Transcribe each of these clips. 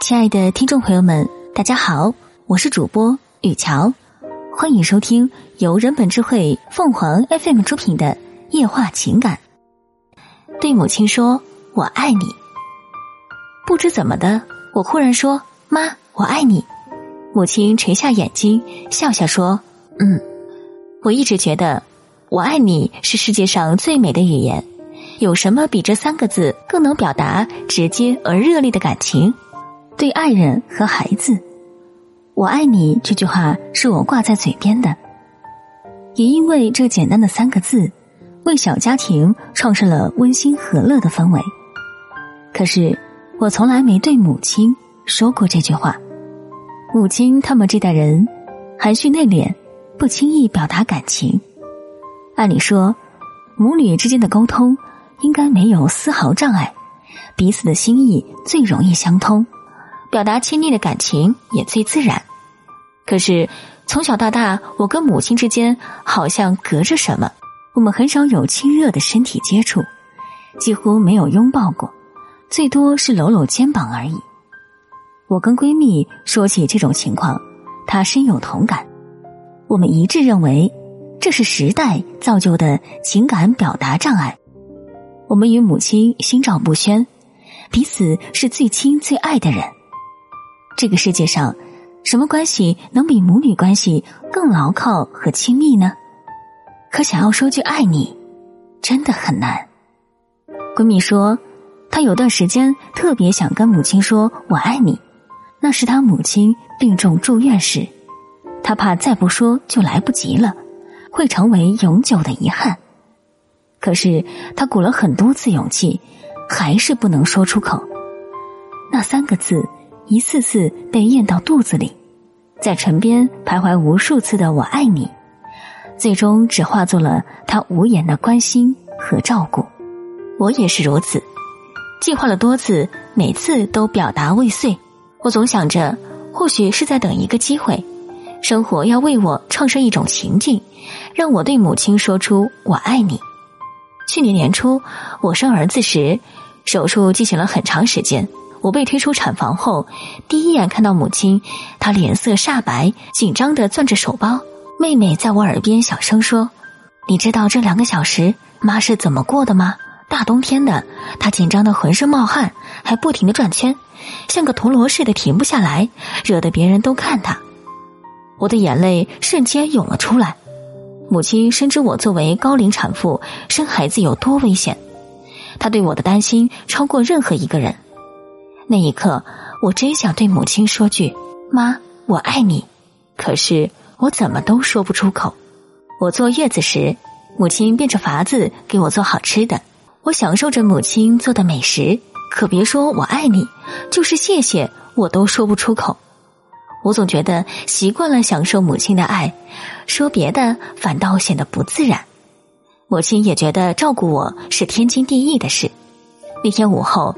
亲爱的听众朋友们，大家好，我是主播雨乔，欢迎收听由人本智慧凤凰 FM 出品的《夜话情感》。对母亲说：“我爱你。”不知怎么的，我忽然说：“妈，我爱你。”母亲垂下眼睛，笑笑说：“嗯。”我一直觉得“我爱你”是世界上最美的语言，有什么比这三个字更能表达直接而热烈的感情？对爱人和孩子，“我爱你”这句话是我挂在嘴边的，也因为这简单的三个字，为小家庭创设了温馨和乐的氛围。可是，我从来没对母亲说过这句话。母亲他们这代人含蓄内敛。不轻易表达感情，按理说，母女之间的沟通应该没有丝毫障碍，彼此的心意最容易相通，表达亲昵的感情也最自然。可是从小到大，我跟母亲之间好像隔着什么，我们很少有亲热的身体接触，几乎没有拥抱过，最多是搂搂肩膀而已。我跟闺蜜说起这种情况，她深有同感。我们一致认为，这是时代造就的情感表达障碍。我们与母亲心照不宣，彼此是最亲最爱的人。这个世界上，什么关系能比母女关系更牢靠和亲密呢？可想要说句爱你，真的很难。闺蜜说，她有段时间特别想跟母亲说我爱你，那是她母亲病重住院时。她怕再不说就来不及了，会成为永久的遗憾。可是她鼓了很多次勇气，还是不能说出口。那三个字一次次被咽到肚子里，在唇边徘徊无数次的“我爱你”，最终只化作了他无言的关心和照顾。我也是如此，计划了多次，每次都表达未遂。我总想着，或许是在等一个机会。生活要为我创设一种情境，让我对母亲说出“我爱你”。去年年初，我生儿子时，手术进行了很长时间。我被推出产房后，第一眼看到母亲，她脸色煞白，紧张的攥着手包。妹妹在我耳边小声说：“你知道这两个小时妈是怎么过的吗？大冬天的，她紧张的浑身冒汗，还不停的转圈，像个陀螺似的停不下来，惹得别人都看她。”我的眼泪瞬间涌了出来。母亲深知我作为高龄产妇生孩子有多危险，她对我的担心超过任何一个人。那一刻，我真想对母亲说句“妈，我爱你”，可是我怎么都说不出口。我坐月子时，母亲变着法子给我做好吃的，我享受着母亲做的美食，可别说我爱你，就是谢谢我都说不出口。我总觉得习惯了享受母亲的爱，说别的反倒显得不自然。母亲也觉得照顾我是天经地义的事。那天午后，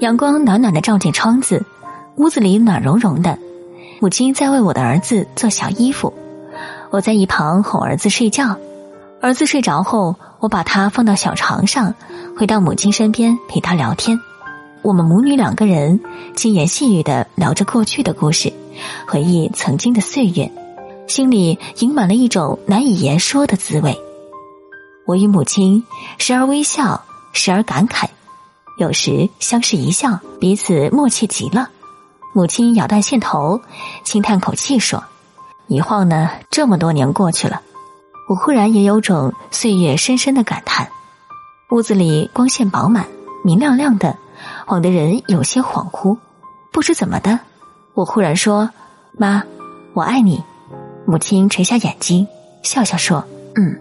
阳光暖暖的照进窗子，屋子里暖融融的。母亲在为我的儿子做小衣服，我在一旁哄儿子睡觉。儿子睡着后，我把他放到小床上，回到母亲身边陪他聊天。我们母女两个人轻言细语的聊着过去的故事。回忆曾经的岁月，心里盈满了一种难以言说的滋味。我与母亲时而微笑，时而感慨，有时相视一笑，彼此默契极了。母亲咬断线头，轻叹口气说：“一晃呢，这么多年过去了。”我忽然也有种岁月深深的感叹。屋子里光线饱满，明亮亮的，晃得人有些恍惚。不知怎么的。我忽然说：“妈，我爱你。”母亲垂下眼睛，笑笑说：“嗯。”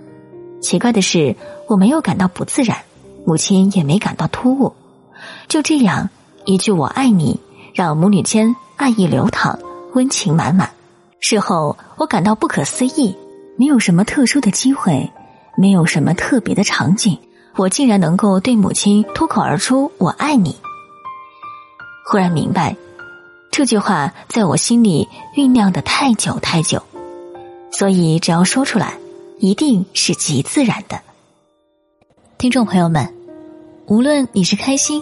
奇怪的是，我没有感到不自然，母亲也没感到突兀。就这样，一句“我爱你”，让母女间爱意流淌，温情满满。事后，我感到不可思议，没有什么特殊的机会，没有什么特别的场景，我竟然能够对母亲脱口而出“我爱你”。忽然明白。这句话在我心里酝酿的太久太久，所以只要说出来，一定是极自然的。听众朋友们，无论你是开心